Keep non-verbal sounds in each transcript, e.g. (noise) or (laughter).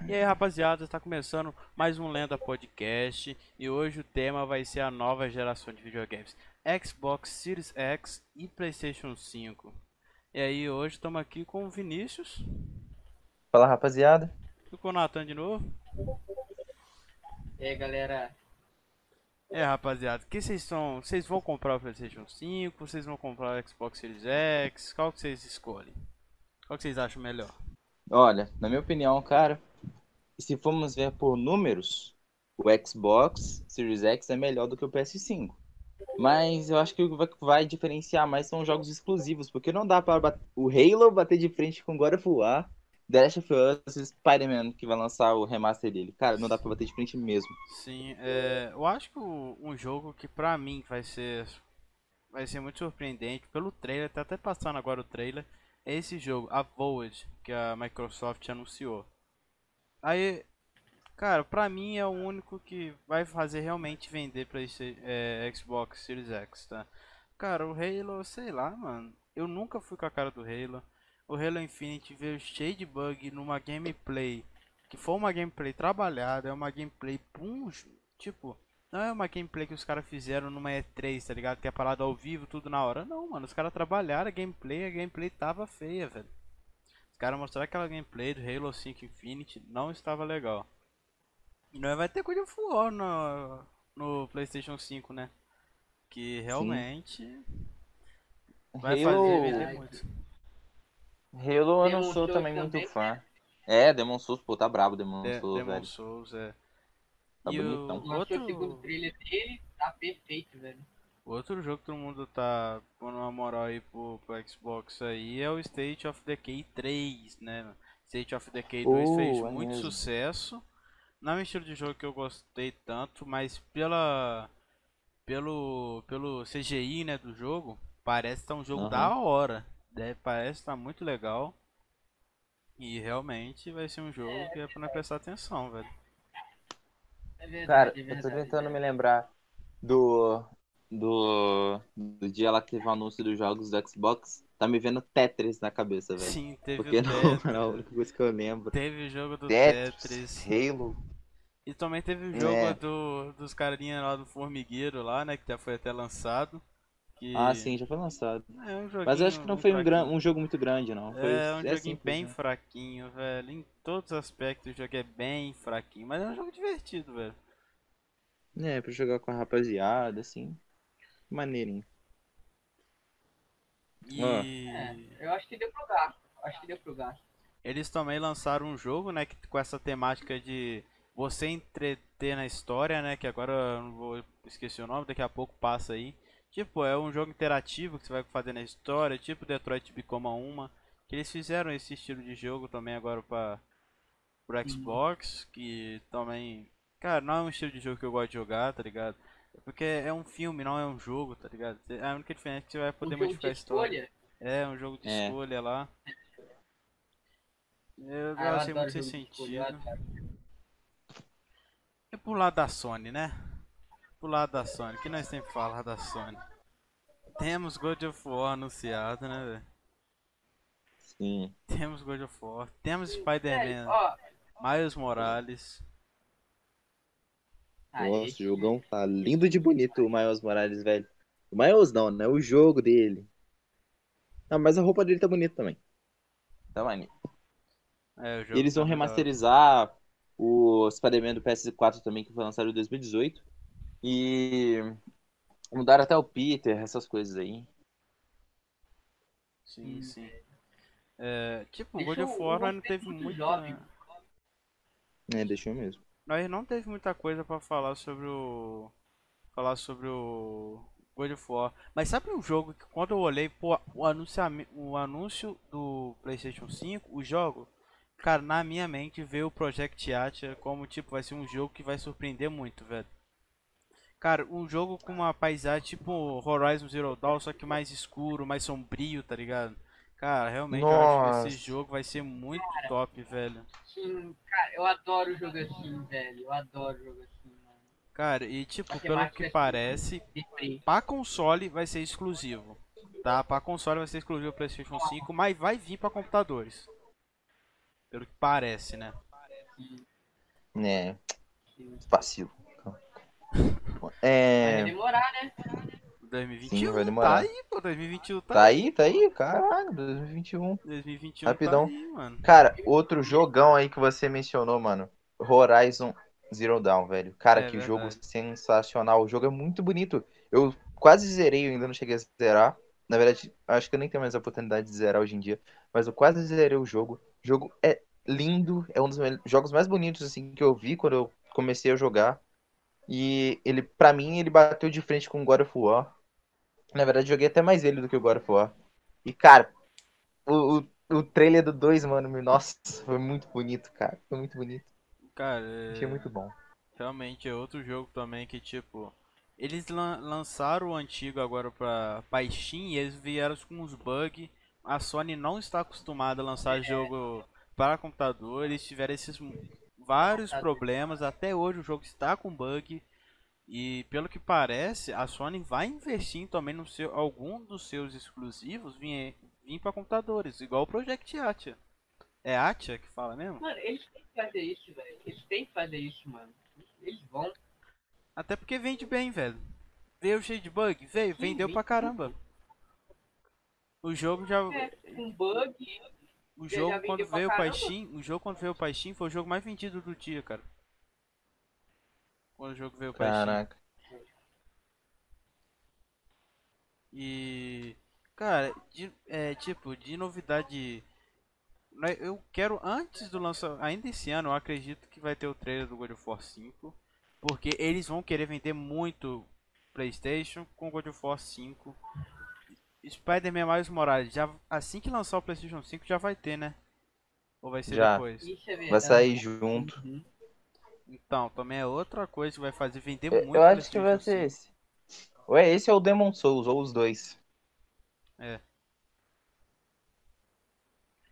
E aí, rapaziada, está começando mais um Lenda Podcast e hoje o tema vai ser a nova geração de videogames, Xbox Series X e PlayStation 5. E aí, hoje estamos aqui com o Vinícius. Fala, rapaziada. E com o Nathan de novo. E aí, galera? É, rapaziada, que vocês são? Vocês vão comprar o PlayStation 5? Vocês vão comprar o Xbox Series X? Qual que vocês escolhem? Qual que vocês acham melhor? Olha, na minha opinião, cara, se formos ver por números, o Xbox Series X é melhor do que o PS5. Mas eu acho que o que vai diferenciar mais são jogos exclusivos, porque não dá para o Halo bater de frente com God of War, The Last of Us e Spider-Man, que vai lançar o remaster dele. Cara, não dá pra bater de frente mesmo. Sim, é, eu acho que um jogo que pra mim vai ser vai ser muito surpreendente, pelo trailer, tá até passando agora o trailer, esse jogo, a Void, que a Microsoft anunciou. Aí, cara, pra mim é o único que vai fazer realmente vender pra esse é, Xbox Series X, tá? Cara, o Halo, sei lá, mano, eu nunca fui com a cara do Halo o Halo Infinite veio cheio de bug numa gameplay que foi uma gameplay trabalhada, é uma gameplay pum, tipo, não é uma gameplay que os caras fizeram numa E3, tá ligado? Que é parado ao vivo, tudo na hora. Não, mano, os caras trabalharam a gameplay, a gameplay tava feia, velho. Os caras mostraram aquela gameplay do Halo 5 Infinite, não estava legal. E não vai ter coisa War no, no PlayStation 5, né? Que realmente Sim. vai Halo... fazer vender muito. Halo eu não sou também, muito também, fã. Né? É, Demon Souls, pô, tá brabo Demon De Souls, Demon velho. Souls, é. Tá e bonitão. O outro... segundo trilha dele tá perfeito, velho. Outro jogo que todo mundo tá pondo uma moral aí pro, pro Xbox aí é o State of Decay 3, né? State of Decay 2 uh, fez é muito mesmo. sucesso. Não é um estilo de jogo que eu gostei tanto, mas pela pelo pelo CGI, né, do jogo, parece tá um jogo da hora. Deve, parece tá muito legal. E realmente vai ser um jogo é, que é pra prestar atenção, velho. É verdade, Cara, é verdade, eu tô tentando me lembrar do, do, do dia lá que teve o anúncio dos jogos do Xbox. Tá me vendo Tetris na cabeça, velho. Sim, teve Porque o Tetris. não, é a única coisa que eu lembro. Teve o jogo do Tetris. Tetris. Halo. E também teve o jogo é. do, dos carinha lá do Formigueiro lá, né? Que já foi até lançado. Que... Ah, sim, já foi lançado. É um Mas eu acho que não foi um, gran... um jogo muito grande, não. Foi... É um é joguinho bem né? fraquinho, velho. Em todos os aspectos o jogo é bem fraquinho. Mas é um jogo divertido, velho. É, pra jogar com a rapaziada, assim. Maneirinho. E... É, eu acho que deu pro gasto. Acho que deu pro gasto. Eles também lançaram um jogo, né, que, com essa temática de você entreter na história, né, que agora eu não vou esquecer o nome, daqui a pouco passa aí. Tipo, é um jogo interativo que você vai fazer na história, tipo Detroit Become Uma. Que eles fizeram esse estilo de jogo também agora para pro uhum. Xbox, que também, cara, não é um estilo de jogo que eu gosto de jogar, tá ligado? Porque é um filme, não é um jogo, tá ligado? A única diferença é que você vai poder um modificar a história. É, um jogo de é. escolha lá. Eu ah, achei muito sem sentido. É pro lado da Sony, né? Pro lado da Sony, que nós sempre falamos da Sony. Temos God of War anunciado, né, velho? Sim. Temos God of War, temos Spider-Man, Miles Morales. Nossa, o jogão tá lindo de bonito o Miles Morales, velho. O Miles não, né? O jogo dele. Não, mas a roupa dele tá bonita também. Tá maneiro. É, eles vão tá remasterizar o Spider-Man do PS4 também, que foi lançado em 2018. E mudaram até o Peter, essas coisas aí. Sim, hum. sim. É, tipo, o God of War não teve muita. Jovem. É, deixou mesmo. Nós não teve muita coisa para falar sobre o. Falar sobre o God of War. Mas sabe um jogo que quando eu olhei pô, o, anúncio, o anúncio do PlayStation 5, o jogo, cara, na minha mente veio o Project Atia como tipo, vai ser um jogo que vai surpreender muito, velho. Cara, um jogo com uma paisagem tipo Horizon Zero Dawn, só que mais escuro, mais sombrio, tá ligado? Cara, realmente Nossa. eu acho que esse jogo vai ser muito cara, top, velho. Sim, cara, eu adoro jogo assim, velho. Eu adoro jogo assim, mano. Cara, e tipo, pelo que parece, pra console vai ser exclusivo. Tá? Pra console vai ser exclusivo PlayStation 5, mas vai vir pra computadores. Pelo que parece, né? né? Sim. Vacilo. Vai É. demorar, né? 2021 Sim, vai tá demorar. aí, pô. 2021 tá, Tá aí, tá aí, caralho, 2021. 2021 Rapidão. tá aí, mano. Cara, outro jogão aí que você mencionou, mano. Horizon Zero Dawn, velho. Cara, É que verdade. jogo sensacional. O jogo é muito bonito. Eu quase zerei, eu ainda não cheguei a zerar. Na verdade, acho que eu nem tenho mais a oportunidade de zerar hoje em dia. Mas eu quase zerei o jogo. O jogo é lindo. É um dos jogos mais bonitos, assim, que eu vi quando eu comecei a jogar. E ele, pra mim, ele bateu de frente com o God of War. Na verdade, joguei até mais ele do que o God of War. E, cara, o, o, o trailer do 2, mano, nossa, foi muito bonito, cara. Foi muito bonito. Cara, é- Achei muito bom. realmente é outro jogo também que, tipo, eles lan- lançaram o antigo agora pra, pra Steam e eles vieram com uns bugs. A Sony não está acostumada a lançar jogo para computador, eles tiveram esses vários problemas. Até hoje o jogo está com bug. E pelo que parece, a Sony vai investir também no seu algum dos seus exclusivos vir, vir para computadores, igual o Project Atia. É Atia que fala mesmo? Mano, eles têm que fazer isso, velho. Eles têm que fazer isso, mano. Eles vão. Até porque vende bem, velho. Veio cheio de bug? Veio, vendeu vende pra caramba. O jogo já. É, com bug. O jogo quando veio caramba. Steam. O jogo quando veio pra Steam foi o jogo mais vendido do dia, cara. Quando o jogo veio pra Steam. Caraca. E. Cara, de- é, tipo, de novidade. né, Eu quero, antes do lançamento, ainda esse ano, eu acredito que vai ter o trailer do God of War 5. Porque eles vão querer vender muito PlayStation com God of War 5. Spider-Man Miles Morales, já, assim que lançar o PlayStation 5 já vai ter, né? Ou vai ser Já. depois? É. Vai sair junto. Uhum. Então, também é outra coisa que vai fazer vender Eu, muito eu acho que vai ser 5. esse. Ou é esse ou o Demon Souls, ou os dois.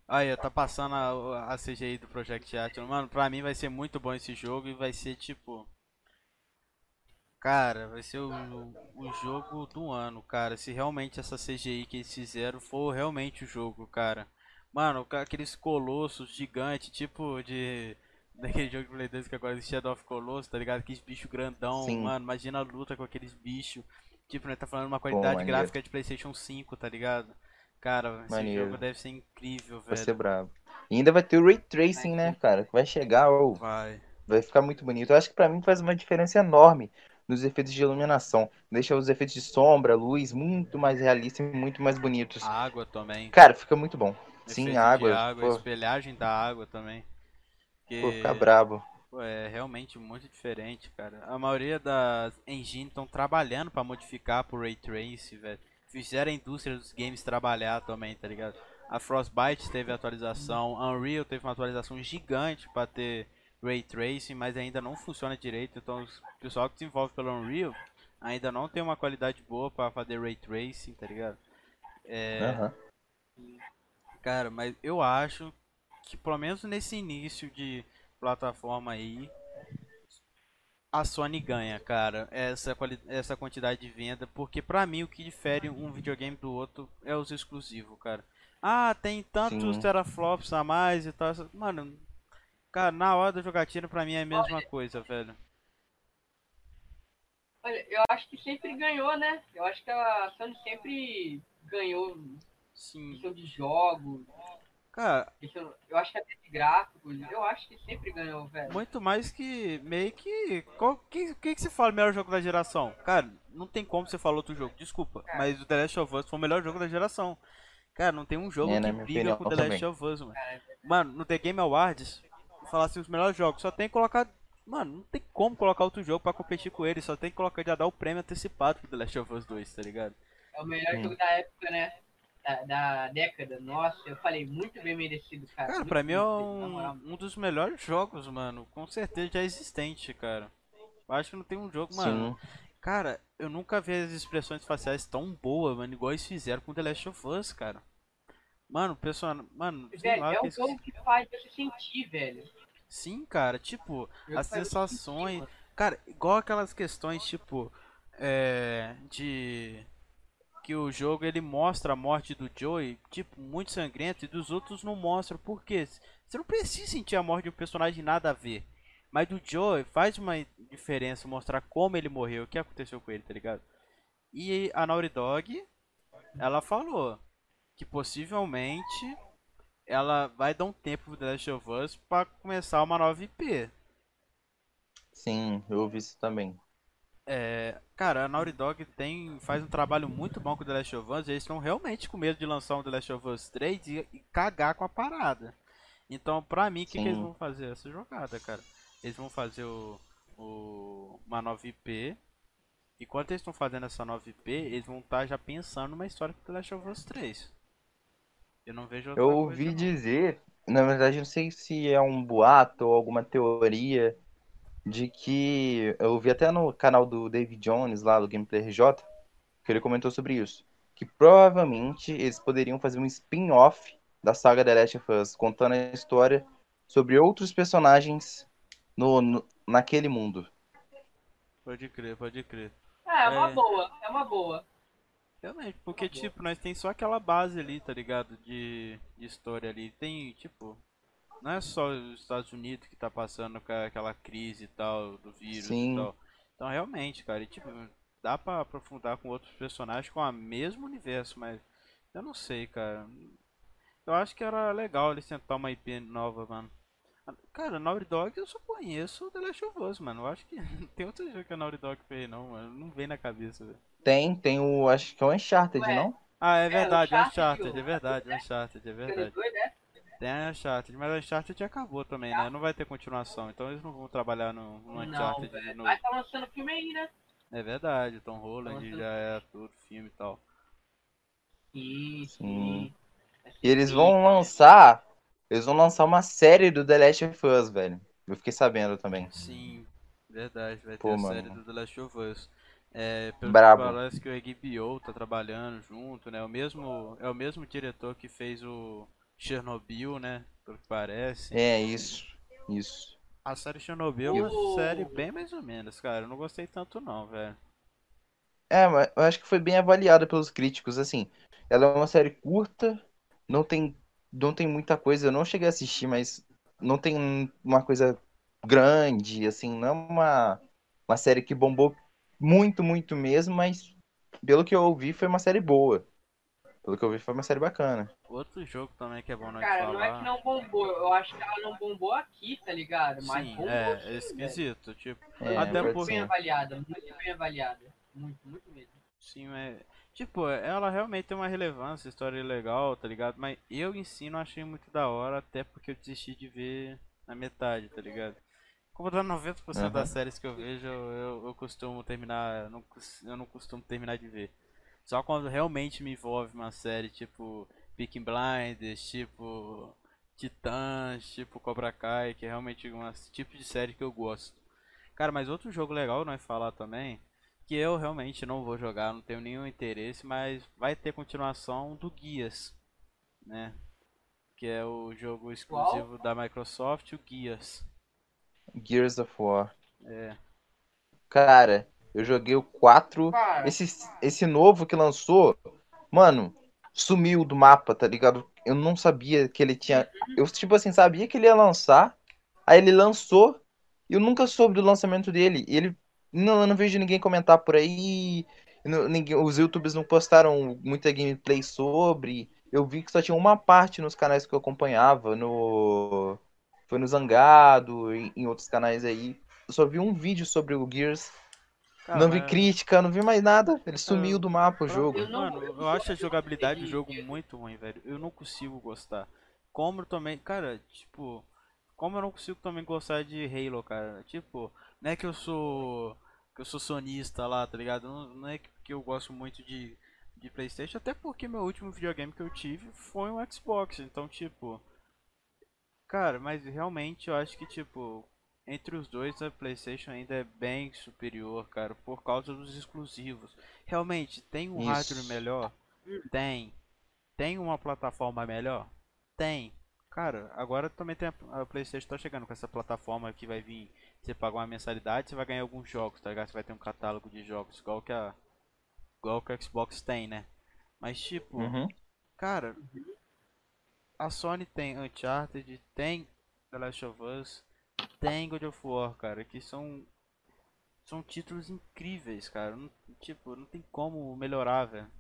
Aí, ó, tá passando a, a CGI do Project Action. Mano, pra mim vai ser muito bom esse jogo e vai ser tipo. Cara, vai ser o, o jogo do ano, cara. Se realmente essa CGI que eles fizeram for realmente o jogo, cara. Mano, aqueles colossos gigantes, tipo de. (laughs) Daquele jogo de Play 2 que agora é Shadow of Colossus, tá ligado? Aqueles bichos grandão, Sim. mano. Imagina a luta com aqueles bichos. Tipo, né? Tá falando uma qualidade maneiro. gráfica de PlayStation 5, tá ligado? Cara, esse Maneiro. jogo deve ser incrível, Vai velho. ser brabo. E ainda vai ter o Ray Tracing, né, cara? Que vai chegar, ou Vai. vai ficar muito bonito. Eu acho que pra mim faz uma diferença enorme nos efeitos de iluminação. Deixa os efeitos de sombra, luz muito mais realistas e muito mais bonitos. A água também. Cara, fica muito bom. Sim, Efeito a água. Água, pô, espelhagem da água também. Que, pô, fica brabo. pô, é realmente muito diferente, cara. A maioria das engines estão trabalhando pra modificar pro Ray Trace, velho. Fizeram a indústria dos games trabalhar também, tá ligado? A Frostbite teve atualização, Unreal teve uma atualização gigante pra ter Ray Tracing, mas ainda não funciona direito. Então, o pessoal que desenvolve pelo Unreal ainda não tem uma qualidade boa pra fazer Ray Tracing, tá ligado? É, Aham. Cara, mas eu acho que pelo menos nesse início de plataforma aí, a Sony ganha, cara, essa, essa quantidade de venda, porque pra mim o que difere um videogame do outro é os exclusivos, cara. Ah, tem tantos Sim. teraflops a mais e tal. Mano, cara, na hora da jogatina pra mim é a mesma coisa, velho. Olha, eu acho que sempre ganhou, né? Eu acho que a Sony sempre ganhou Sim. questão de jogos, Cara, questão, eu acho que até de gráficos, eu acho que sempre ganhou, velho. Muito mais que meio que. Qual que, que, que se fala o melhor jogo da geração? Cara, não tem como você falar outro jogo, desculpa. Cara. Mas o The Last of Us foi o melhor jogo da geração. Cara, não tem um jogo É, que briga opinião, com The. Last of Us, mano. Cara, Mano, no The Game Awards, falar assim os melhores jogos, só tem que colocar. Mano, não tem como colocar outro jogo pra competir com ele, só tem que colocar já dar o prêmio antecipado pro The Last of Us 2, tá ligado? É o melhor Hum. jogo da época, né? Da, da década. Nossa, eu falei, muito bem merecido, cara. Cara, Muito pra mim é um, um dos melhores jogos, mano. Com certeza já existente, cara. Eu acho que não tem um jogo, mano. Sim. Cara, eu nunca vi as expressões faciais tão boas, mano, igual eles fizeram com The Last of Us, cara. Mano, pessoal, mano, Velho, lá, é um eles- jogo que faz você sentir, velho. sim, cara, tipo, Jogo as sensações, sentir, cara, igual aquelas questões, tipo, é, de que o jogo ele mostra a morte do Joey, tipo, muito sangrento, e dos outros não mostra. Por quê? Você não precisa sentir a morte de um personagem nada a ver. Mas do Joey faz uma diferença mostrar como ele morreu, o que aconteceu com ele, tá ligado? E a Naughty Dog, ela falou que possivelmente ela vai dar um tempo pro The Last of Us pra começar uma nova IP. Sim, eu ouvi isso também. É, cara, a Naughty Dog tem, faz um trabalho muito bom com The Last of Us. E eles estão realmente com medo de lançar um The Last of Us 3 e, e cagar com a parada. Então, pra mim, o que, que eles vão fazer? Essa jogada, cara. Eles vão fazer o, o- uma nova IP. E quando eles estão fazendo essa nova IP, eles vão estar já pensando numa história pro The Last of Us 3. Eu não vejo outra Eu coisa, ouvi não. dizer, na verdade, não sei se é um boato ou alguma teoria, de que eu vi até no canal do David Jones, lá do Gameplay RJ, que ele comentou sobre isso. Que provavelmente eles poderiam fazer um spin-off da saga The Last of Us, contando a história sobre outros personagens no, no- naquele mundo. Pode crer, pode crer. É, é uma É. boa, é uma boa. Realmente, porque tipo, nós tem só aquela base ali, tá ligado? De, de história ali. Tem, tipo, não é só os Estados Unidos que tá passando com aquela crise e tal, do vírus Sim. e tal. Então realmente, cara, e, tipo, dá pra aprofundar com outros personagens com o mesmo universo, mas eu não sei, cara. Eu acho que era legal eles tentar uma IP nova, mano. Cara, Naughty Dog eu só conheço The Last of Us, mano. Eu acho que (laughs) não tem outro jogo que a Naughty Dog fez, não, mano. Não vem na cabeça, velho. Tem, tem o, acho que é o Uncharted, Ué, não? Ah, é o verdade, Uncharted, Uncharted, o- é verdade, Uncharted, é verdade. né? Tem a Uncharted, mas a Uncharted acabou também, né? Não vai ter continuação, então eles não vão trabalhar no, no Não, Uncharted de velho. novo. Mas tá lançando filme aí, né? É verdade, Tom Holland Nossa. já é tudo, filme e tal. Sim. sim. E eles vão lançar, eles vão lançar uma série do The Last of Us, velho. Eu fiquei sabendo também. Sim, verdade, vai ter Pô, a mano. série do The Last of Us. É, pelo Brabo. que parece que o HBO tá trabalhando junto, né? O mesmo, é o mesmo diretor que fez o Chernobyl, né? Pelo que parece. É isso, isso. A série Chernobyl é uma série bem mais ou menos, cara. Eu não gostei tanto não, velho. É, mas eu acho que foi bem avaliada pelos críticos, assim. Ela é uma série curta, não tem, não tem muita coisa, eu não cheguei a assistir, mas não tem uma coisa grande, assim, não é uma, uma série que bombou muito, muito mesmo, mas pelo que eu ouvi foi uma série boa. Pelo que eu ouvi foi uma série bacana. Outro jogo também que é bom nós Cara, falar. não é que não bombou. Eu acho que ela não bombou aqui, tá ligado? Mas Sim, bombou é, sim, é velho. esquisito, tipo, É, Até pode por- Bem avaliada, muito bem avaliada. Muito, muito mesmo. sim, é, tipo, ela realmente tem uma relevância, história legal, tá ligado? Mas eu em si não achei muito da hora, até porque eu desisti de ver na metade, tá ligado? Como dá 90% Aham. das séries que eu vejo, eu, eu, costumo terminar, eu não, eu não costumo terminar de ver. Só quando realmente me envolve uma série, tipo Peaky Blinders, tipo Titãs, tipo Cobra Kai, que é realmente um tipo de série que eu gosto. Cara, mas outro jogo legal nós falar também, que eu realmente não vou jogar, não tenho nenhum interesse, mas vai ter continuação do Guias, né? Que é o jogo exclusivo da Microsoft, o Guias. Gears of War. É, Cara, eu joguei o 4. Cara, Esse, esse novo que lançou, mano, sumiu do mapa, tá ligado? Eu não sabia que ele tinha. Eu, tipo assim, sabia que ele ia lançar. Aí ele lançou. E eu nunca soube do lançamento dele. E ele. Não, eu não vejo ninguém comentar por aí. não- ninguém, os YouTubers não postaram muita gameplay sobre. Eu vi que só tinha uma parte nos canais que eu acompanhava. No. Foi no Zangado, em, em outros canais aí. Eu só vi um vídeo sobre o Gears. cara, não vi mas- crítica, não vi mais nada. Ele sumiu do mapa o jogo. Eu não- Mano, eu acho a jogabilidade do jogo muito ruim, velho. Eu não consigo gostar. Como eu também, cara, tipo, como eu não consigo também gostar de Halo, cara. Tipo, não é que eu sou que eu sou sonista lá, tá ligado? Não, não é que eu gosto muito de de PlayStation, até porque meu último videogame que eu tive foi um Xbox, então tipo, cara, mas realmente eu acho que tipo, entre os dois a PlayStation ainda é bem superior, cara, por causa dos exclusivos. Realmente, tem um Isso. hardware melhor? Tem. Tem uma plataforma melhor? Tem. Cara, agora também tem a, a PlayStation tá chegando com essa plataforma que vai vir. Você paga uma mensalidade, você vai ganhar alguns jogos, tá ligado? Você vai ter um catálogo de jogos, igual que a igual que a Xbox tem, né? Mas tipo, Uhum. cara, a Sony tem Uncharted, tem The Last of Us, tem God of War, cara, que são são títulos incríveis, cara. Não- tipo, não tem como melhorar, velho.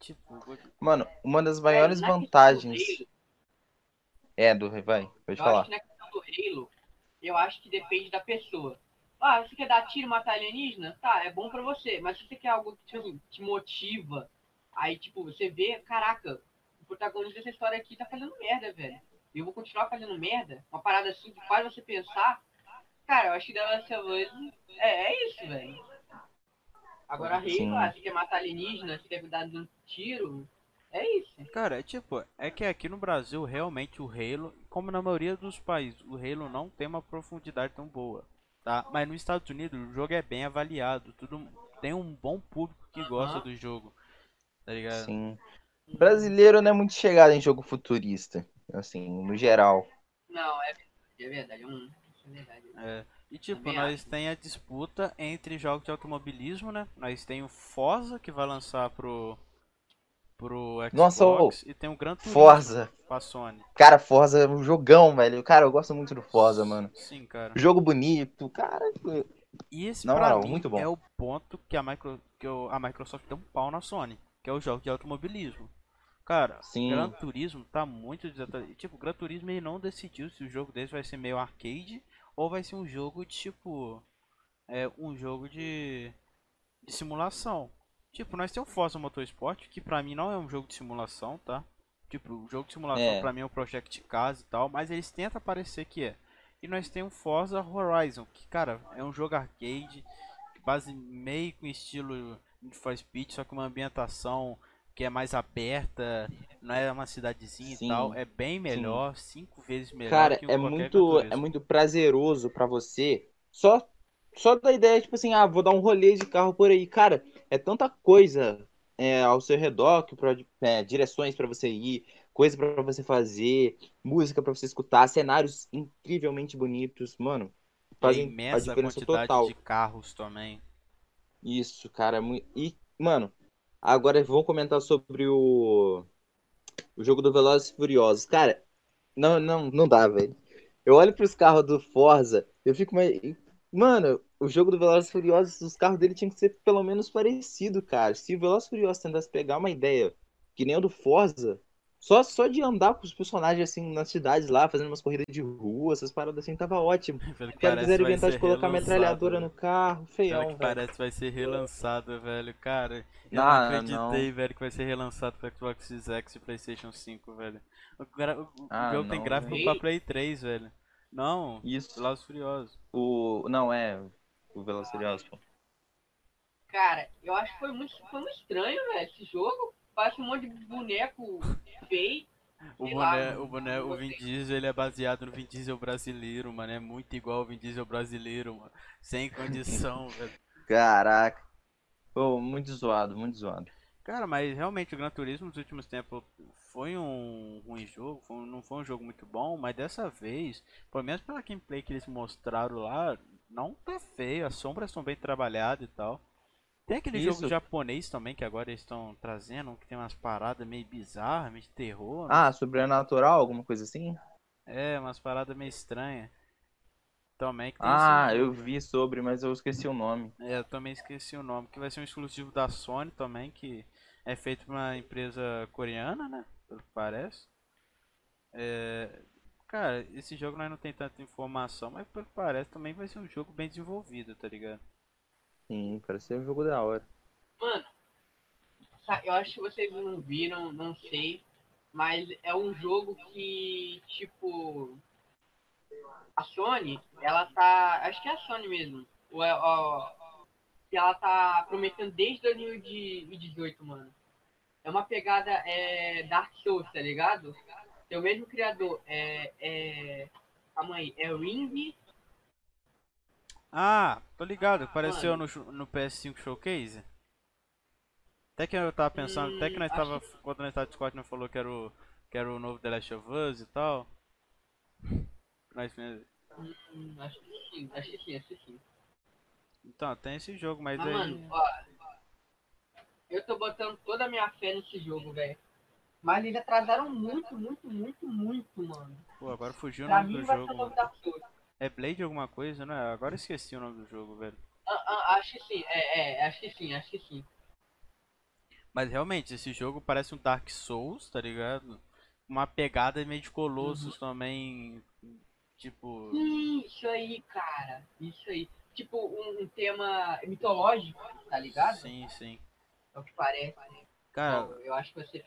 Tipo, God- Mano, uma das maiores questão do vantagens. Halo, É, do vai, pode Eu falar. acho que na questão do Halo, eu acho que depende da pessoa. Ah, você quer dar tiro e matar alienígena? Tá, é bom pra você. Mas se você quer algo que tipo, assim, te motiva, aí, tipo, você vê, caraca, o protagonista dessa história aqui tá fazendo merda, velho. E eu vou continuar fazendo merda? Uma parada assim que faz você pensar. Cara, eu acho que The Last of Us é, é isso, velho. Agora. Halo, ah, você quer matar alienígena, você quer dar um tiro, é isso. Cara, é tipo, é que aqui no Brasil realmente o Halo, como na maioria dos países, o Halo não tem uma profundidade tão boa, tá? Mas nos Estados Unidos o jogo é bem avaliado, tudo tem um bom público que gosta do jogo, tá ligado? Sim. Brasileiro não é muito chegado em jogo futurista, assim, no geral. Não, é verdade, é verdade. É, um, é verdade. É, e tipo, Também nós tem a disputa entre jogos de automobilismo, né? Nós tem o Forza que vai lançar pro pro Xbox Nossa, ô, e tem o Gran Turismo Forza. pra Sony. Cara, Forza é um jogão, velho. Cara, eu gosto muito do Forza, mano. Sim, cara. Jogo bonito, cara. E esse Na pra mim muito bom. é o ponto que a, micro, que o- a Microsoft deu um pau na Sony, que é o jogo de automobilismo. Cara, Sim. Gran Turismo tá muito desatualizado. Tipo, o Gran Turismo ele não decidiu se o jogo dele vai ser meio arcade ou vai ser um jogo de tipo. É um jogo de, de simulação. Tipo, nós temos o Forza Motorsport, que pra mim não é um jogo de simulação, tá? Tipo, o jogo de simulação É. pra mim é um Project Cars e tal, mas eles tentam parecer que é. E nós temos o Forza Horizon, que, cara, é um jogo arcade, base meio com estilo Need for Speed, só que uma ambientação que é mais aberta, não é uma cidadezinha Sim, e tal, é bem melhor, cinco vezes melhor Cara, que é muito, Turismo. é muito prazeroso pra você. Só, só da ideia, tipo assim, ah, vou dar um rolê de carro por aí. Cara, é tanta coisa é, ao seu redor, que pode- é, direções pra você ir, coisa pra você fazer, música pra você escutar, cenários incrivelmente bonitos, mano. A Fazem a imensa diferença quantidade total. de carros também. Isso, cara. mu- E, mano, agora vamos comentar sobre o, o jogo do Velozes e Furiosos. Cara, não, não, não dá, velho. Eu olho pros carros do Forza, eu fico mais. Mano, o jogo do Velozes e Furiosos, os carros dele tinham que ser pelo menos parecido, cara. Se o Velozes e Furiosos tentasse pegar uma ideia que nem o do Forza, só, só de andar com os personagens assim nas cidades lá, fazendo umas corridas de rua, essas paradas assim, tava ótimo. (laughs) Caras parece quiseram vai inventar de colocar metralhadora no carro, Pelo feião, que velho. parece vai ser relançado, velho. Cara, eu não não. acreditei, velho, que vai ser relançado pro Xbox Series X e PlayStation 5, velho. O, gra- o- Ah, jogo tem não, gráfico velho. pra Play 3, velho. Não, Isso. Velozes e Furiosos. O. Não, é. O Furiosos, pô. Cara, eu acho que foi muito, foi muito estranho, velho, esse jogo. Parece um monte de boneco feio. O boné, o boné, o Vin. Diesel, ele é baseado no Vin Diesel brasileiro, mano. É muito igual ao Vin Diesel brasileiro, mano. Sem condição, (laughs) velho. Caraca. Pô, muito zoado, muito zoado. Cara, mas realmente o Gran Turismo nos últimos tempos foi um ruim jogo, foi não foi um jogo muito bom, mas dessa vez, pelo menos pela gameplay que eles mostraram lá, não tá feio, as sombras estão bem trabalhadas e tal. Tem aquele jogo Isso. japonês também que agora eles estão trazendo, que tem umas paradas meio bizarras, meio de terror. Ah, sobrenatural, alguma coisa assim? É, umas paradas meio estranhas. Também que tem Ah, eu jogo. vi sobre, mas eu esqueci o nome. É, eu também esqueci o nome, que vai ser um exclusivo da Sony também, que é feito por uma empresa coreana, né? Pelo que parece. É, cara, esse jogo nós não tem tanta informação, mas pelo que parece também vai ser um jogo bem desenvolvido, tá ligado? Sim, parece ser um jogo da hora. Mano, eu acho que vocês não viram, não sei. Mas é um jogo que, tipo. A Sony, ela tá. Acho que é a Sony mesmo. Ou é, ó, que ela tá prometendo desde 2018, mano. É uma pegada é, Dark Souls, tá ligado? Tem o mesmo criador. É. é calma aí. É Ring. Ah, tô ligado, apareceu Mano. no, no PS5 Showcase. Até que eu tava pensando, até que Hum, nós acho tava. Quando nós tava Discord, nós falou que era o, que era o novo The Last of Us e tal. Nós, Hum, acho que sim, acho que sim, acho que sim. então, tem esse jogo, mas Mas, aí. mano, ó. eu tô botando toda a minha fé nesse jogo, velho. Mas eles atrasaram muito, muito, muito, muito, mano. Pô, agora fugiu o nome do vai ser jogo. nome. É Blade alguma coisa, não é? Agora esqueci o nome do jogo, velho. Ah, ah, acho que sim, é, é, acho que sim, acho que sim. Mas realmente, esse jogo parece um Dark Souls, tá ligado? Uma pegada meio de Colossus Uhum. também. Tipo. Isso aí, cara. Isso aí. Tipo, um, um tema mitológico, tá ligado? Sim, sim. É o que parece. Cara, Bom, eu acho que você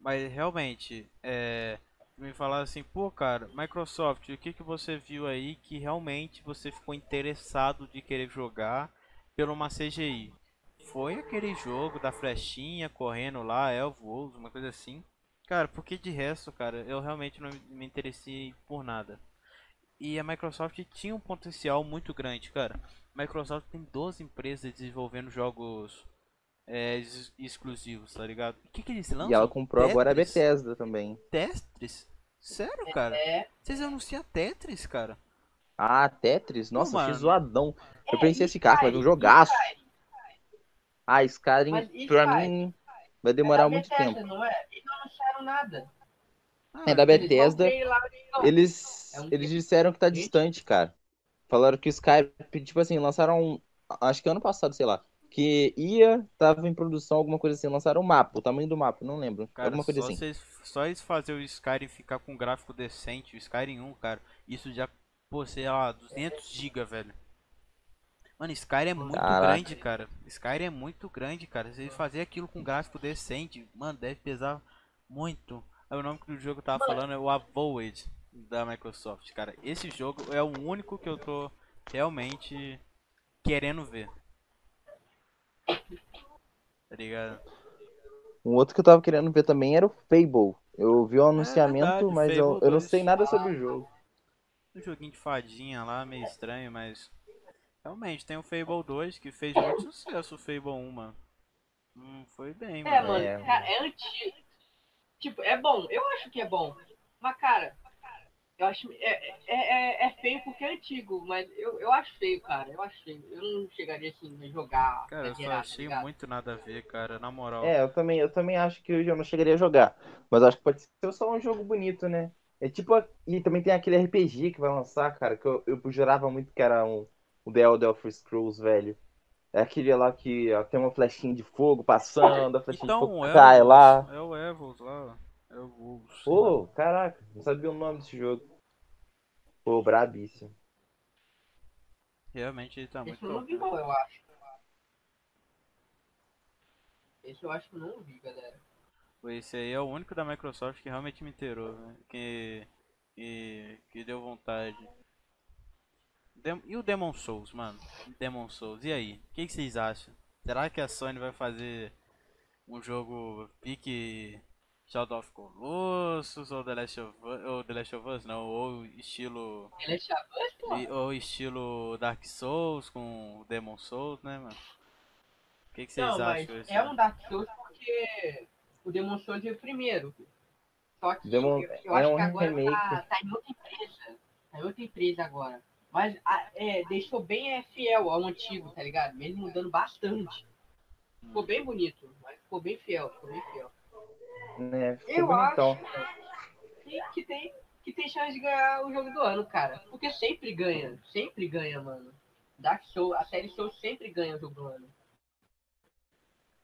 mas realmente, é. Me falar assim, pô, cara, Microsoft, o que que você viu aí que realmente você ficou interessado de querer jogar pelo uma CGI? Foi aquele jogo da flechinha correndo lá, Elvo Wolves, uma coisa assim. Cara, porque de resto, cara, eu realmente não me interessei por nada. E a Microsoft tinha um potencial muito grande, cara. Microsoft tem 12 empresas desenvolvendo jogos é, ex- exclusivos, tá ligado? O que que eles lançam? E ela comprou agora a Tetris? Bethesda também. Tetris? Sério, cara? é. Vocês anunciam Tetris, cara? Ah, Tetris? Nossa, mano. achei zoadão. Eu É, pensei e assim, cara, vai vir um jogaço. Ah, Skyrim, Mas pra Skyrim? mim, vai demorar É da muito Bethesda, tempo. Não é? Eles não anunciaram nada. Ah, É da Bethesda. Eles, É eles tempo. disseram que tá distante, cara. Falaram que o Skype, tipo assim, lançaram, um- acho que ano passado, sei lá, que ia, tava em produção, alguma coisa assim, lançaram um mapa, o tamanho do mapa, não lembro, Cara, alguma coisa só, assim. vocês, só eles fazer o Skyrim ficar com um gráfico decente, o Skyrim 1, cara, isso já, pô, sei lá, 200 GB, velho. Mano, Skyrim é muito Caraca. grande, cara. Skyrim é muito grande, cara. Se eles fazerem aquilo com gráfico decente, mano, deve pesar muito. Aí o nome que o jogo tava falando é o Avowed da Microsoft, cara. Esse jogo é o único que eu tô realmente querendo ver. Tá ligado? Um outro que eu tava querendo ver também era o Fable. Eu vi o anunciamento, É verdade, mas eu, Fable eu não 2. sei nada sobre o jogo. Um joguinho de fadinha lá, meio estranho, mas. Realmente, tem o Fable 2 que fez muito sucesso o Fable 1, mano. Hum, foi bem, É, mano. mano, É. cara, é antigo. Tipo, é bom, eu acho que é bom. Mas, cara, eu acho. É, é, é, é feio porque é antigo, mas eu, eu acho feio, cara. Eu acho feio. Eu não chegaria assim a jogar. Cara, eu só tá achei ligado? muito nada a ver, cara, na moral. É, eu também, eu também acho que eu não chegaria a jogar. Mas acho que pode ser só um jogo bonito, né? É tipo. a- E também tem aquele RPG que vai lançar, cara, que eu, eu jurava muito que era um, um The Elder Scrolls, velho. É aquele lá que ó, tem uma flechinha de fogo passando, a flechinha de Então, fogo é cai o, lá. é o Evils lá. É o Wolves. Pô, caraca, não sabia o nome desse jogo. Pô, brabíssimo. Realmente ele tá muito Esse eu não vi, não, eu acho. Esse eu acho que não vi, galera. Esse aí é o único da Microsoft que realmente me inteirou, né? Que, que, que deu vontade. Dem- e o Demon Souls, mano? Demon Souls, e aí? O que, que vocês acham? Será que a Sony vai fazer um jogo pique Shadow of Colossus ou The Last of Us, ou The Last of Us não, ou estilo Ele é chavante, pô. e- ou estilo Dark Souls com Demon Souls, né, mano? O que, que vocês Não, mas acham? assim? é um Dark Souls porque o Demon Souls é o primeiro. Só que Demon- eu, eu é acho um que agora remake. tá, tá em outra empresa. Tá em outra empresa agora. Mas a- é, deixou bem é, fiel ao antigo, tá ligado? Mesmo mudando bastante. Ficou bem bonito, mas ficou bem fiel, ficou bem fiel. Né, ficou Eu bonitão. acho que, tem, que tem chance de ganhar o jogo do ano, cara. Porque sempre ganha, sempre ganha, mano. Dark Souls, a série Souls sempre ganha o jogo do ano.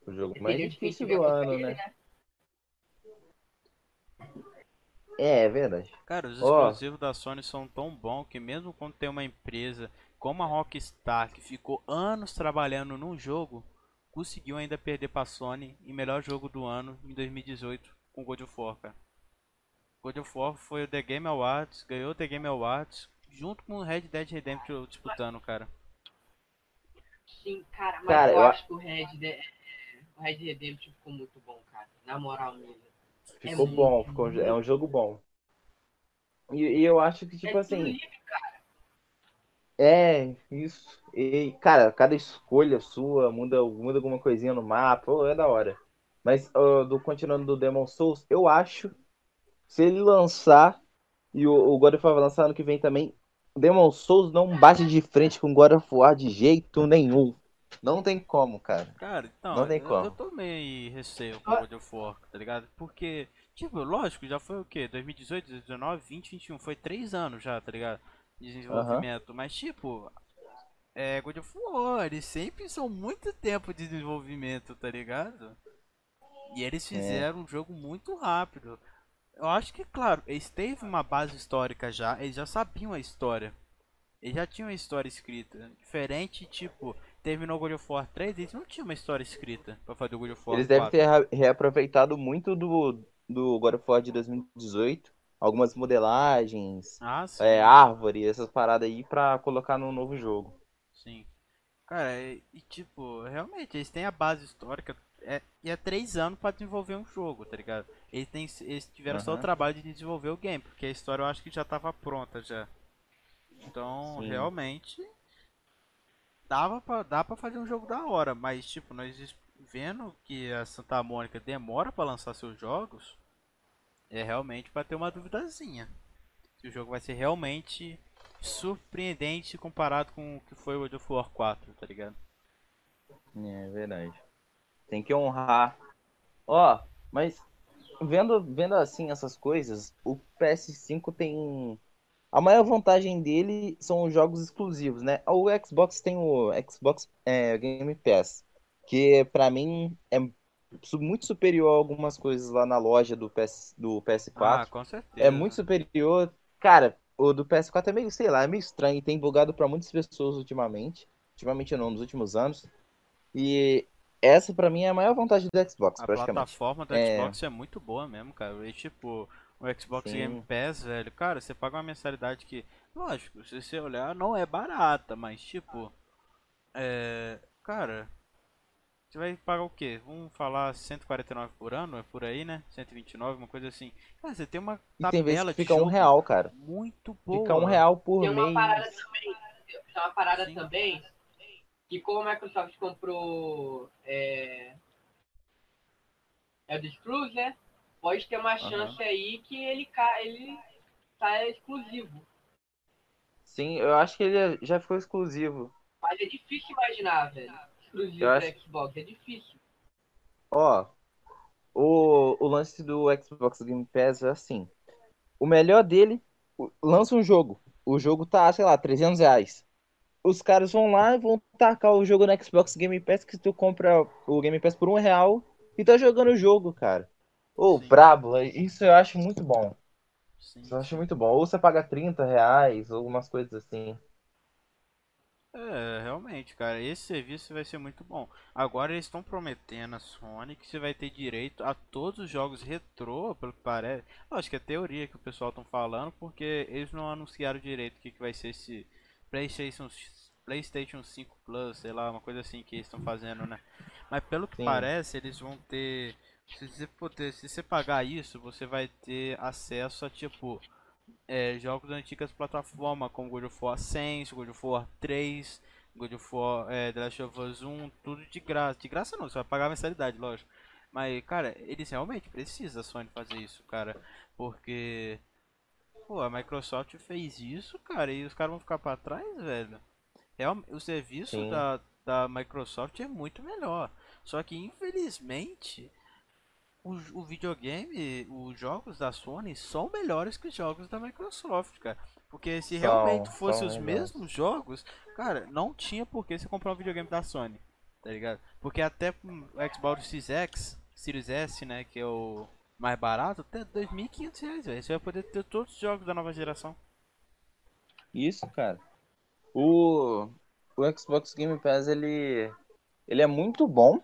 O jogo mais difícil do ano, ele, né? É, é verdade. Cara, os Ó. exclusivos da Sony são tão bons que mesmo quando tem uma empresa como a Rockstar que ficou anos trabalhando num jogo, conseguiu ainda perder pra Sony em melhor jogo do ano em 2018 com God of War, cara. God of War foi o The Game Awards, ganhou o The Game Awards junto com o Red Dead Redemption disputando, cara. Sim, cara, mas Cara, eu, eu acho que o Red, De... o Red Redemption ficou muito bom, cara. Na moral mesmo. Ficou É bom, muito, ficou, muito. é um jogo bom. E, e eu acho que, tipo é assim, livre, é isso. E, cara, cada escolha sua muda, muda alguma coisinha no mapa, é da hora. Mas, ó, do, continuando do Demon Souls, eu acho, se ele lançar, e o, o God of War vai lançar ano que vem também, Demon Souls não bate de frente com God of War de jeito nenhum. Não tem como, cara. Cara, então, Não tem eu, como. eu tô meio receio com o God of War, tá ligado? Porque, tipo, lógico, já foi o quê? 2018, 2019, 20, 21, foi três anos já, tá ligado? De desenvolvimento. Mas, tipo, é, God of War, eles sempre são muito tempo de desenvolvimento, tá ligado? E eles fizeram um jogo muito rápido. Eu acho que, claro, eles teve uma base histórica já, eles já sabiam a história. Eles já tinham a história escrita. Diferente, tipo, terminou God of War 3, eles não tinham uma história escrita pra fazer o God of War Eles 4. devem ter re- reaproveitado muito do, do God of War de 2018. Algumas modelagens, Ah, sim. é, árvore, essas paradas aí pra colocar no novo jogo. Sim. Cara, e, e, tipo, realmente, eles têm a base histórica. É, e é três anos pra desenvolver um jogo, tá ligado? Eles, têm, eles tiveram só o trabalho de desenvolver o game, porque a história eu acho que já tava pronta já. Então, Sim. realmente, dava pra, dá pra fazer um jogo da hora, mas, tipo, nós vendo que a Santa Mônica demora pra lançar seus jogos, é realmente pra ter uma duvidazinha. Se o jogo vai ser realmente surpreendente comparado com o que foi o God of War 4, tá ligado? É verdade. Tem que honrar. Ó, mas vendo, vendo assim essas coisas, o PS5 tem. A maior vantagem dele são os jogos exclusivos, né? O Xbox tem o Xbox é, Game Pass, que pra mim é muito superior a algumas coisas lá na loja do, PS, do PS4. Ah, com certeza. É muito superior. Cara, o do PS4 é meio, sei lá, é meio estranho. Tem bugado pra muitas pessoas ultimamente. Ultimamente não, nos últimos anos. E essa pra mim é a maior vantagem do Xbox, A praticamente. plataforma do É. Xbox é muito boa mesmo, cara. E tipo, o Xbox Sim. Game Pass, velho, cara, você paga uma mensalidade que, lógico, se você olhar, não é barata, mas tipo, é. Cara, você vai pagar o quê? Vamos falar 149 por ano, é por aí, né? 129, uma coisa assim. Cara, você tem uma E tem vezes tabela que de fica um real, cara. muito boa. Fica um real por Tem uma mês. parada também. Tem uma parada Sim. também que como a Microsoft comprou é, é do Screws, né? Pode ter uma chance aí que ele ca... ele tá exclusivo. Sim, eu acho que ele já ficou exclusivo. Mas é difícil imaginar, velho. Exclusivo Eu acho- Xbox, é difícil. Ó, o, o lance do Xbox Game Pass é assim. O melhor dele, lança um jogo. O jogo tá, sei lá, 300 reais. Os caras vão lá e vão tacar o jogo no Xbox Game Pass que tu compra o Game Pass por um real e tá jogando o jogo, cara. Ô, Sim. brabo, isso eu acho muito bom. Sim. Isso eu acho muito bom. Ou você paga 30 reais, ou algumas coisas assim. É, realmente, cara, esse serviço vai ser muito bom. Agora eles estão prometendo a Sony que você vai ter direito a todos os jogos retrô, pelo que parece. Acho que é teoria que o pessoal estão falando, porque eles não anunciaram direito o que, que vai ser esse PlayStation, PlayStation 5 Plus, sei lá, uma coisa assim que eles estão fazendo, né? Mas pelo que Sim. parece, eles vão ter. Se você, poder, se você pagar isso, você vai ter acesso a tipo é, jogos das antigas plataformas como God of War Ascension, God of War 3, God of War é, The Last of Us 1, tudo de graça. De graça não, você vai pagar a mensalidade, lógico. Mas, cara, eles realmente precisam a Sony fazer isso, cara. Porque, pô, a Microsoft fez isso, cara, e os caras vão ficar pra trás, velho. Real, o serviço Sim. da, da Microsoft é muito melhor. Só que, infelizmente, o, o videogame, os jogos da Sony são melhores que os jogos da Microsoft, cara. Porque se realmente fossem os melhores. mesmos jogos, cara, não tinha por que você comprar um videogame da Sony, tá ligado? Porque até o Xbox Series X, Series S, né, que é o mais barato, até 2.500 reais, velho. Você vai poder ter todos os jogos da nova geração. Isso, cara. O, o Xbox Game Pass, ele, ele é muito bom.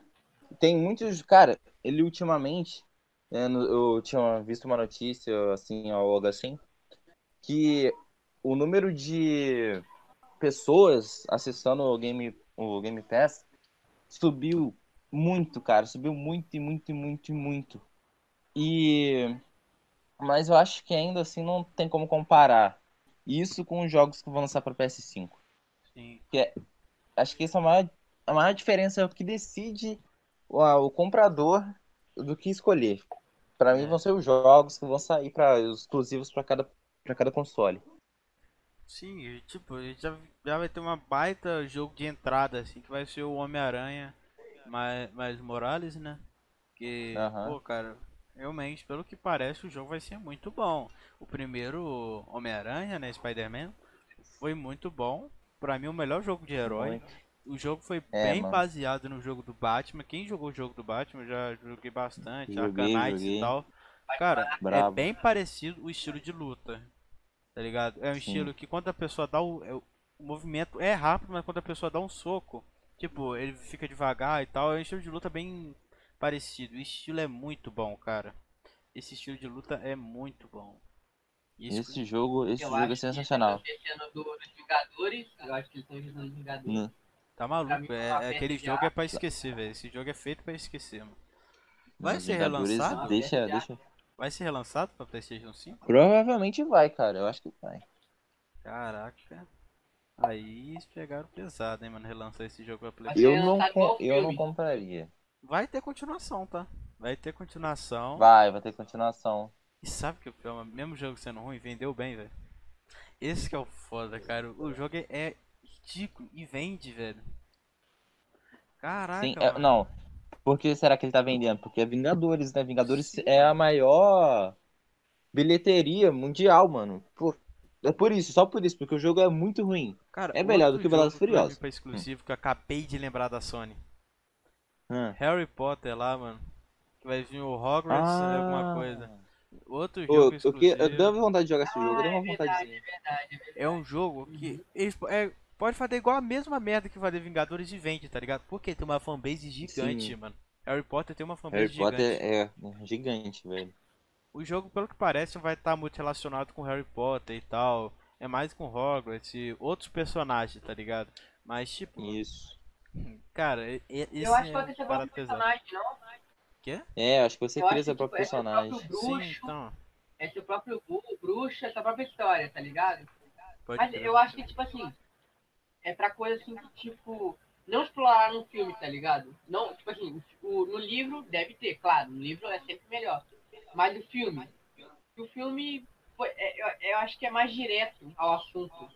Tem muitos. Cara, ele ultimamente. é, no- eu tinha visto uma notícia, assim, algo assim, que o número de pessoas acessando o Game, o Game Pass subiu muito, cara. Subiu muito, e muito, e muito, e muito. E. Mas eu acho que ainda assim não tem como comparar isso com os jogos que vão lançar para PS5. Sim. Acho que essa é a maior, a maior diferença é o que decide o, comprador do que escolher. Para mim É. vão ser os jogos que vão sair para exclusivos para cada para cada console. Sim, tipo, a gente já, já vai ter uma baita jogo de entrada, assim, que vai ser o Homem-Aranha mais, mais Morales, né? Que, Aham. pô, cara, realmente, pelo que parece, o jogo vai ser muito bom. O primeiro Homem-Aranha, né, Spider-Man, foi muito bom. Pra mim, o melhor jogo de herói. Muito. O jogo foi É, bem mano. baseado no jogo do Batman. Quem jogou o jogo do Batman, eu já joguei bastante, Joguei, e tal. Cara, é Brabo. bem parecido o estilo de luta. Tá ligado? É um Sim. estilo que quando a pessoa dá o, é o movimento é rápido, mas quando a pessoa dá um soco, tipo, ele fica devagar e tal. É um estilo de luta bem parecido. O estilo é muito bom, cara. Esse estilo de luta é muito bom. Isso Esse jogo, esse Eu jogo é acho que sensacional. estão do, dos Vingadores. Eu acho que eles estão esquecendo dos Vingadores. Hum. Tá maluco. É, é aquele jogo é pra esquecer, velho. Esse jogo é feito pra esquecer, mano. Vai ser relançado? Deixa, deixa. Vai ser relançado pra PlayStation 5? Provavelmente vai, cara. Eu acho que vai. Caraca. Aí eles pegaram pesado, hein, mano, relançar esse jogo pra PlayStation. Eu não, com- eu não compraria. Vai ter continuação, tá? Vai ter continuação. Vai, vai ter continuação. E sabe que o pior, mesmo jogo sendo ruim, vendeu bem, velho. Esse que é o foda, cara. O jogo é, é ridículo e vende, velho. Caraca, Sim, é- não. Por que será que ele tá vendendo? Porque é Vingadores, né? Vingadores é a maior bilheteria mundial, mano. Pô, é por isso, só por isso, porque o jogo é muito ruim. Cara, é melhor do que Velozes e Furiosos. Pra exclusivo que eu acabei de lembrar da Sony. Hã. Harry Potter lá, mano. Que vai vir o Hogwarts, Ah. alguma coisa. Outro jogo eu, que, eu exclusivo. dava vontade de jogar esse jogo, eu Ah, dei é uma verdade, vontadezinha. é verdade, é verdade. É um jogo que é, pode fazer igual a mesma merda que fazer Vingadores e vende, tá ligado? Porque tem uma fanbase gigante, Sim. mano. Harry Potter tem uma fanbase Harry gigante. Potter é, é gigante, velho. O jogo, pelo que parece, não vai estar muito relacionado com Harry Potter e tal. É mais com Hogwarts e outros personagens, tá ligado? Mas, tipo, Isso. (laughs) cara, e- e- esse Eu acho que é vai ter seu parada próprio pesada. personagem, não? Quê? É, acho que você cria seu próprio tipo, é seu personagem. próprio Sim, bruxo, então. é seu próprio bruxo, é sua própria história, tá ligado? Pode Mas crer. eu acho que, tipo assim, é pra coisa assim que, tipo, não explorar no filme, tá ligado? Não, tipo assim, o, no livro deve ter, claro, no livro é sempre melhor. Mas no filme, o filme, foi, é, eu, eu acho que é mais direto ao assunto.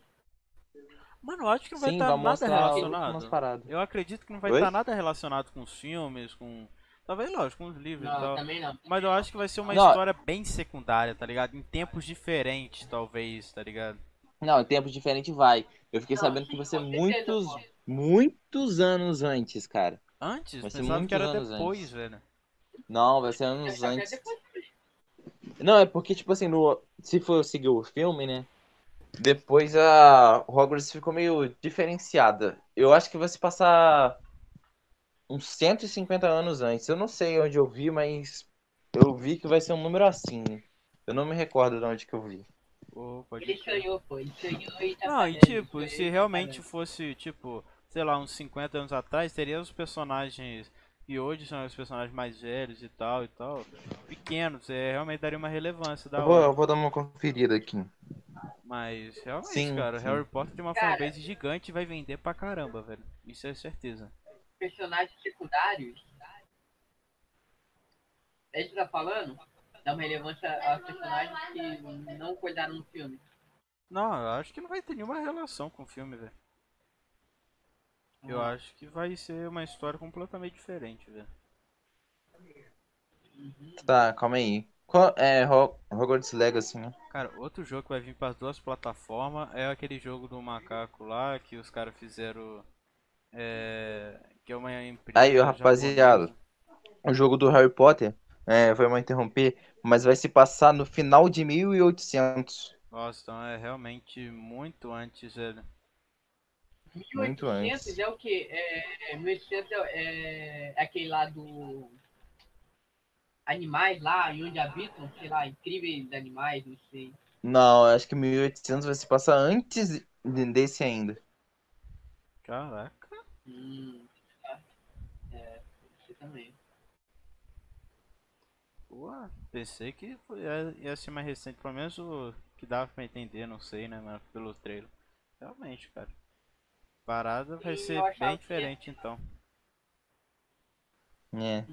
Mano, eu acho que não vai Sim, estar vai nada relacionado. paradas. Eu acredito que não vai Oi? estar nada relacionado com os filmes, com. Talvez, lógico, com os livros e Não, tal. também não. Mas eu acho que vai ser uma Não. história bem secundária, tá ligado? Em tempos diferentes, talvez, tá ligado? Não, em tempos diferentes vai. Eu fiquei Não, sabendo sim, que vai com ser certeza, muitos, muitos anos antes, cara. Antes, Vai ser pensava que era anos depois, antes. velho. Não, vai ser anos antes. depois. Não, é porque, tipo assim, no... se for seguir o filme, né? Depois a Hogwarts ficou meio diferenciada. Eu acho que vai se passar uns 150 anos antes. Eu não sei onde eu vi, mas eu vi que vai ser um número assim. Eu não me recordo de onde que eu vi. Pode Ele sonhou, pô, ele sonhou e tá Não, e tipo, se tá realmente fosse, tipo, sei lá, uns 50 anos atrás, teria os personagens que hoje são os personagens mais velhos e tal e tal, pequenos, é, realmente daria uma relevância da Eu vou, hora. eu vou dar uma conferida aqui. Mas, realmente, Sim, cara, sim. Harry Potter tem uma Cara- fanbase gigante e vai vender pra caramba, velho. Isso é certeza. personagens secundários. É isso que tá falando? Dá uma relevância aos personagens que não cuidaram no filme. Não, eu acho que não vai ter nenhuma relação com o filme, velho. Eu Ah. acho que vai ser uma história completamente diferente, velho. Tá, calma aí. Qual, é Ho- Hogwarts Legacy, né? Cara, outro jogo que vai vir para as duas plataformas é aquele jogo do macaco lá que os caras fizeram. É, que é uma empresa. Aí, rapaziada. O jogo do Harry Potter, é, foi mal interromper, mas vai se passar no final de 1800. Nossa, então é realmente muito antes, velho. Muito 1800 antes. é o quê? É, é, 1800 é, é aquele lá do. Animais lá, e onde habitam, sei lá, incríveis animais, não sei. Não, acho que 1800 vai se passar antes de- desse ainda. Caraca. Hum, tá. É, você também. Pô, pensei que foi- ia, ia ser mais recente, pelo menos o que dava pra entender, não sei, né, mano, pelo trailer. Realmente, cara. Parada vai Sim, ser bem que- diferente então. É.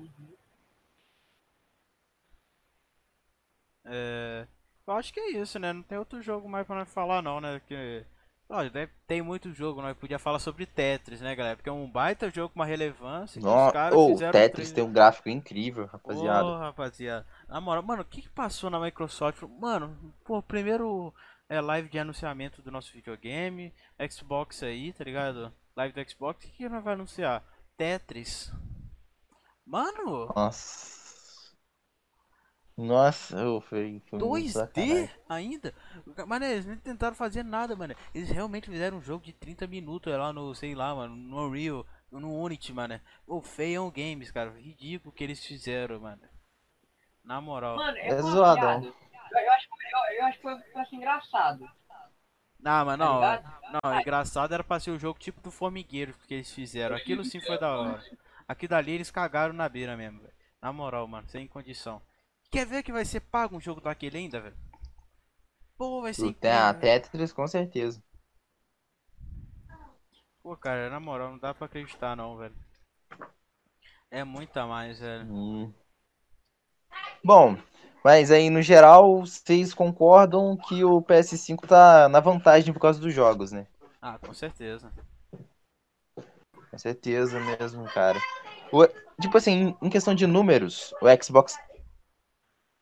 É, eu acho que é isso, né? Não tem outro jogo mais pra nós falar não, né? Que... Olha, deve- tem muito jogo, nós podia falar sobre Tetris, né, galera? Porque é um baita jogo com uma relevância. caras Ô, o fizeram um Tetris trailer- tem um gráfico incrível, rapaziada. Ô, rapaziada. Na moral, mano, o que, que passou na Microsoft? Mano, pô, primeiro é live de anunciamento do nosso videogame, Xbox aí, tá ligado? Live do Xbox, o que, que nós vai anunciar? Tetris. Mano, Nossa. Nossa, foi, foi muito 2D sacanagem. ainda? Mano, eles não tentaram fazer nada, mano. Eles realmente fizeram um jogo de 30 minutos é lá no, sei lá, mano, no Unreal, no Unity, mano. Ô, feião games, cara. Ridículo o que eles fizeram, mano. Na moral. Mano, é, É piada. Eu, eu acho, eu, eu acho que foi ser engraçado. Não, mas Tá não, não, engraçado era pra ser o jogo tipo do Formigueiro que eles fizeram. Aquilo sim foi da hora. Aqui dali eles cagaram na beira mesmo, velho. Na moral, mano, sem condição. Quer ver que vai ser pago um jogo daquele ainda, velho? Pô, vai ser O Te- a incrível. Tetris, com certeza. Pô, cara, na moral, não dá pra acreditar não, velho. É muita mais, velho. Hum. Bom, mas aí no geral, vocês concordam que o PS5 tá na vantagem por causa dos jogos, né? Ah, com certeza. Com certeza mesmo, cara. O- tipo assim, em questão de números, o Xbox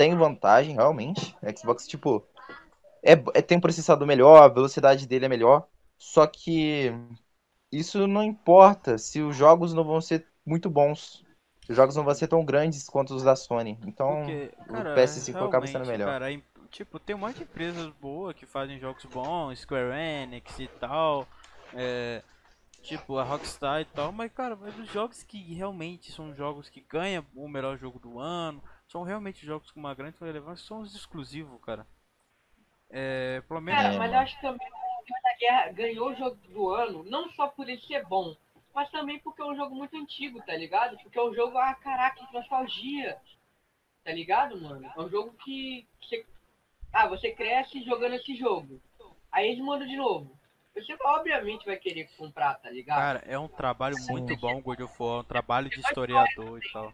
tem vantagem, realmente. O Xbox, tipo, é, é- tem um processador melhor, a velocidade dele é melhor. Só que isso não importa se os jogos não vão ser muito bons. Os jogos não vão ser tão grandes quanto os da Sony. Então, Porque, o cara, PS5 acaba sendo melhor. Cara, é tipo, tem um monte de empresas boas que fazem jogos bons, Square Enix e tal. É, tipo, a Rockstar e tal. Mas, cara, mas os jogos que realmente são jogos que ganham o melhor jogo do ano, são realmente jogos com uma grande relevância, são os exclusivos, cara. É, pelo menos. Cara, É, mas eu acho que também o da Guerra ganhou o jogo do ano, não só por ele ser bom, mas também porque é um jogo muito antigo, tá ligado? Porque é um jogo, ah, caraca, que nostalgia. Tá ligado, mano? É um jogo que você. Ah, você cresce jogando esse jogo. Aí eles mandam de novo. Você obviamente vai querer comprar, tá ligado? Cara, é um trabalho Sim. muito bom o God of War, um trabalho de historiador e tal.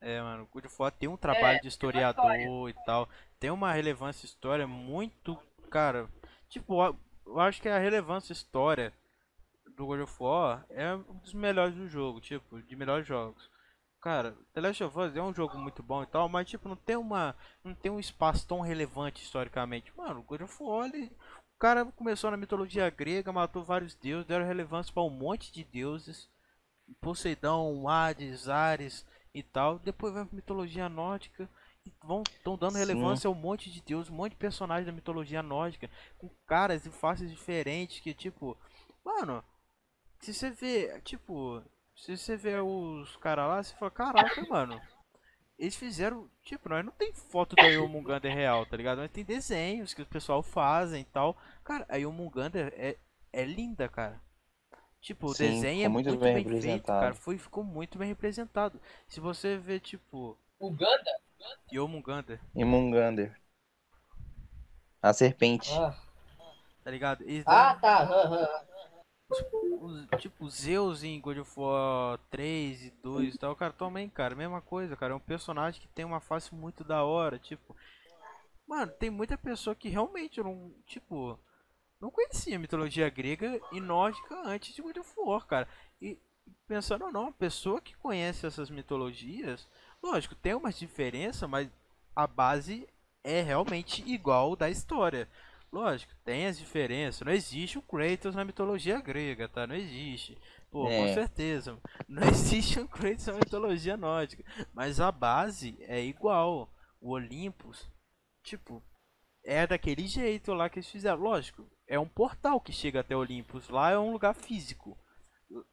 É, mano, o God of War tem um trabalho É, de historiador e tal. Tem uma relevância história muito, cara, tipo, eu- eu acho que a relevância história do God of War é um dos melhores do jogo, tipo, de melhores jogos. Cara, The Last of Us é um jogo muito bom e tal, mas tipo, não tem uma não tem um espaço tão relevante historicamente. Mano, o God of War, ele, o cara começou na mitologia grega, matou vários deuses, deram relevância para um monte de deuses. Poseidão, Hades, Ares e tal. Depois vai pra mitologia nórdica e vão estão dando Sim. relevância a um monte de deuses, um monte de personagens da mitologia nórdica com caras e faces diferentes que tipo, mano, se você vê, tipo, se você vê os caras lá, você fala, caraca, mano. Eles fizeram, tipo, nós não tem foto da Yomunganda real, tá ligado? Mas tem desenhos que o pessoal fazem e tal. Cara, a Yomunganda é, é linda, cara. Tipo, o Sim, desenho é muito, muito bem, bem feito, cara. Foi, ficou muito bem representado. Se você vê, tipo, O Ganda? Yomunganda, E Mungander. A serpente. Ah, tá ligado? Eles ah dão tá. os- tipo, Zeus em God of War 3 e 2 e tal, cara, também, cara, mesma coisa, cara. É um personagem que tem uma face muito da hora, tipo. Mano, tem muita pessoa que realmente não, tipo, não conhecia a mitologia grega e nórdica antes de God of War, cara. E pensando ou não, uma pessoa que conhece essas mitologias, lógico, tem umas diferenças, mas a base é realmente igual da história. Lógico, tem as diferenças. Não existe o Kratos na mitologia grega, tá? Não existe. Pô, com É. certeza. (laughs) Não existe um Kratos na mitologia nórdica. Mas a base é igual. O Olympus, tipo, é daquele jeito lá que eles fizeram. Lógico, é um portal que chega até Olympus. Lá é um lugar físico.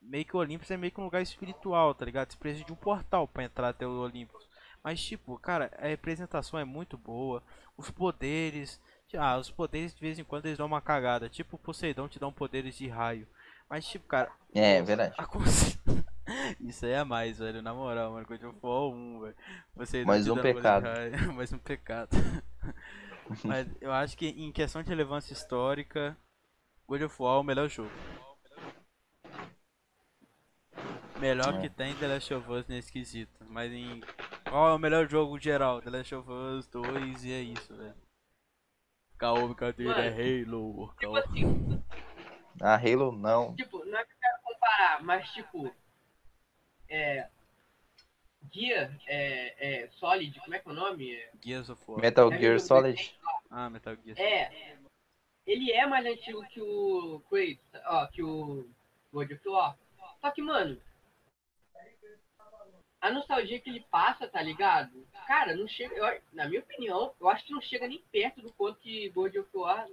Meio que o Olympus é meio que um lugar espiritual, tá ligado? Você precisa de um portal pra entrar até o Olympus. Mas, tipo, cara, a representação é muito boa. Os poderes. Ah, os poderes de vez em quando eles dão uma cagada. Tipo, o Poseidon te dão poderes de raio. Mas, tipo, cara. É, pô, verdade. a cons- (laughs) Isso aí é mais, velho. Na moral, mano. God of War 1, velho. (laughs) Mais um pecado. mais um pecado. Mas eu acho que em questão de relevância histórica, God of War é o melhor jogo. Melhor É. que tem The Last of Us nesse quesito. Mas em. Qual é o melhor jogo geral? The Last of Us 2 e é isso, velho. Caô, brincadeira, é Halo. Tipo Caô. assim, A Halo não. tipo, não é que eu quero comparar, mas tipo. É. Gear, é, é. Solid, como é que é o nome? É, Gears of War. Metal É Gear Solid. Ah, Metal Gear. É. Ele é mais antigo que o Kratos, ó, que o God of War. Só que, mano, a nostalgia que ele passa, tá ligado? Cara, não chega, eu- na minha opinião, eu acho que não chega nem perto do quanto que God of War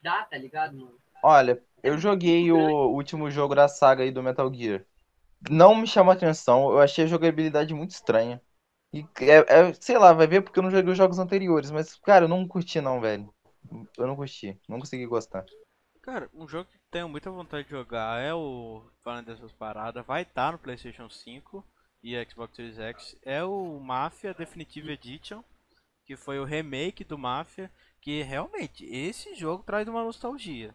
dá, tá ligado, mano? Olha, eu joguei o último jogo da saga aí do Metal Gear. Não me chamou atenção, eu achei a jogabilidade muito estranha. E é, é- sei lá, vai ver porque eu não joguei os jogos anteriores, mas, cara, eu não curti não, velho. Eu não curti, não consegui gostar. Cara, um jogo que tenho muita vontade de jogar é o. Falando dessas paradas, vai estar no PlayStation 5 e Xbox Series X. É o Mafia Definitive Edition, que foi o remake do Mafia. Que realmente, esse jogo traz uma nostalgia.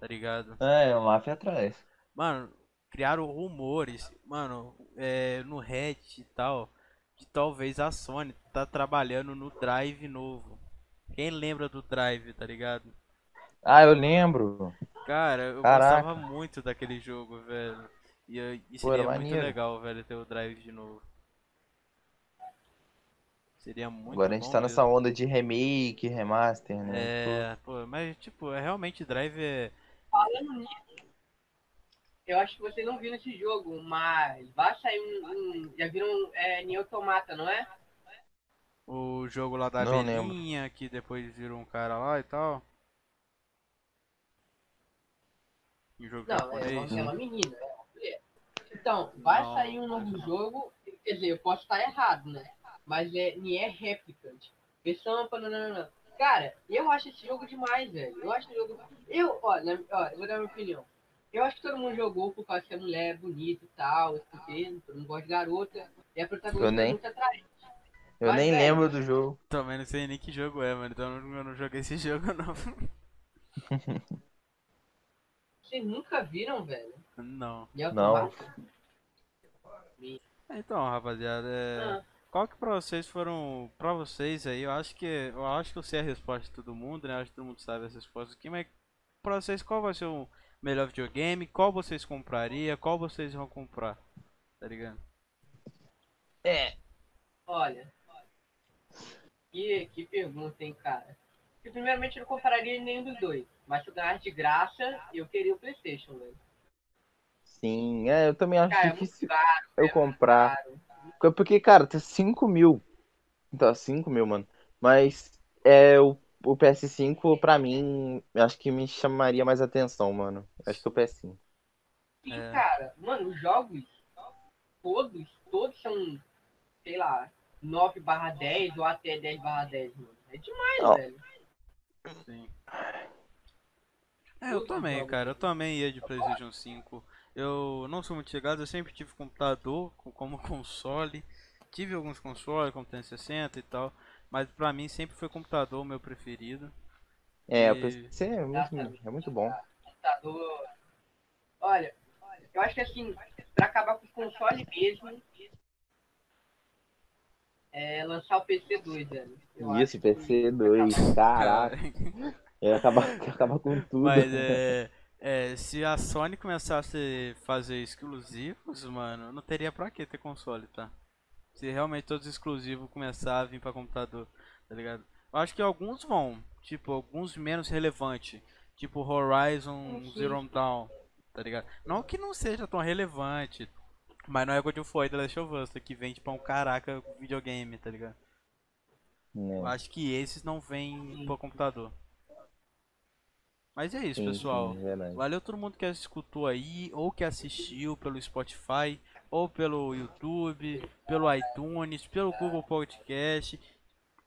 Tá ligado? É, o Mafia atrás. Mano, criaram rumores, mano, é, no Reddit e tal, que talvez a Sony tá trabalhando no Drive novo. Quem lembra do Drive, tá ligado? Ah, eu lembro. Cara, eu Caraca. gostava muito daquele jogo, velho. E, e Pô, era seria muito maneiro. legal, velho, ter o Drive de novo. Seria muito Agora a gente bom tá nessa onda de remake, remaster, né? É, pô, mas tipo, é realmente Drive é. Falando nisso, eu acho que você não viu nesse jogo, mas vai sair um. um- já viram é, Nier Automata, não é? O jogo lá da Não abelhinha, que depois virou um cara lá e tal. Um jogo Não, é, japonês. é uma menina, é uma mulher. Então, vai Não. sair um novo jogo, quer dizer, eu posso estar errado, né? Mas é Nier Replicant. Versão pananana. Cara, eu acho esse jogo demais, velho. Eu acho esse jogo. Eu, ó, na- ó, eu vou dar minha opinião. Eu acho que todo mundo jogou por causa que a mulher é bonita e tal, porque todo mundo gosta de garota. E a protagonista Eu nem- é muito atraente. Eu Mas, nem velho, lembro do jogo. Também não sei nem que jogo é, mano. Então eu não- joguei esse (laughs) jogo não. Vocês nunca viram, velho? Não. Nier Não. Automata? Então, rapaziada, é... Ah, qual que pra vocês foram. Pra vocês aí, eu acho que. Eu acho que eu sei a resposta de todo mundo, né? Eu acho que todo mundo sabe as respostas aqui, mas pra vocês qual vai ser o melhor videogame? Qual vocês comprariam? Qual vocês vão comprar? Tá ligado? Olha. Que, que pergunta, hein, cara? Que primeiramente eu não compararia nenhum dos dois. Mas se eu ganhasse de graça, eu queria o Playstation, velho. Sim, é, eu também acho Cara, é difícil caro, eu comprar. caro. Porque, cara, tá 5 mil. Então, 5 mil, mano. Mas é o, o PS5, pra mim, acho que me chamaria mais atenção, mano. Acho que o PS5. Sim, É. cara. Mano, os jogos, todos, todos são, sei lá, 9 barra 10 ou até 10 barra 10, mano. É demais, Não. velho. Sim. É, eu também, cara. Eu também ia de PlayStation 5. Eu não sou muito chegado, eu sempre tive computador co- como (laughs) console. Tive alguns consoles, como 360 e tal. Mas pra mim sempre foi computador o meu preferido. É, o E- PC é muito, é muito bom. Computador. Olha, eu acho que assim, pra acabar com o console mesmo, é lançar o PC2, velho. Eu Isso, acho que- PC2, caraca. Cara, É, acaba, (laughs) acaba com tudo. Mas é, é, se a Sony começasse a fazer exclusivos, mano, não teria pra que ter console, tá? Se realmente todos os exclusivos começar a vir pra computador, tá ligado? Eu acho que alguns vão, tipo, alguns menos relevantes, tipo Horizon Sim. Zero Dawn, tá ligado? Não que não seja tão relevante, mas não é God of War e The Last of Us, que vende pra um caraca videogame, tá ligado? Eu É, acho que esses não vêm pro computador. Mas é isso, pessoal. verdade. Valeu todo mundo que escutou aí, ou que assistiu pelo Spotify, ou pelo YouTube, pelo iTunes, pelo Google Podcast.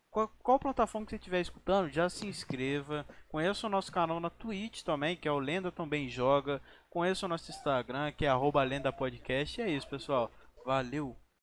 Qual, qual plataforma que você estiver escutando, já se inscreva. Conheça o nosso canal na Twitch também, que é o Lenda Também Joga. Conheça o nosso Instagram, que é arroba Lenda Podcast. E é isso, pessoal. Valeu!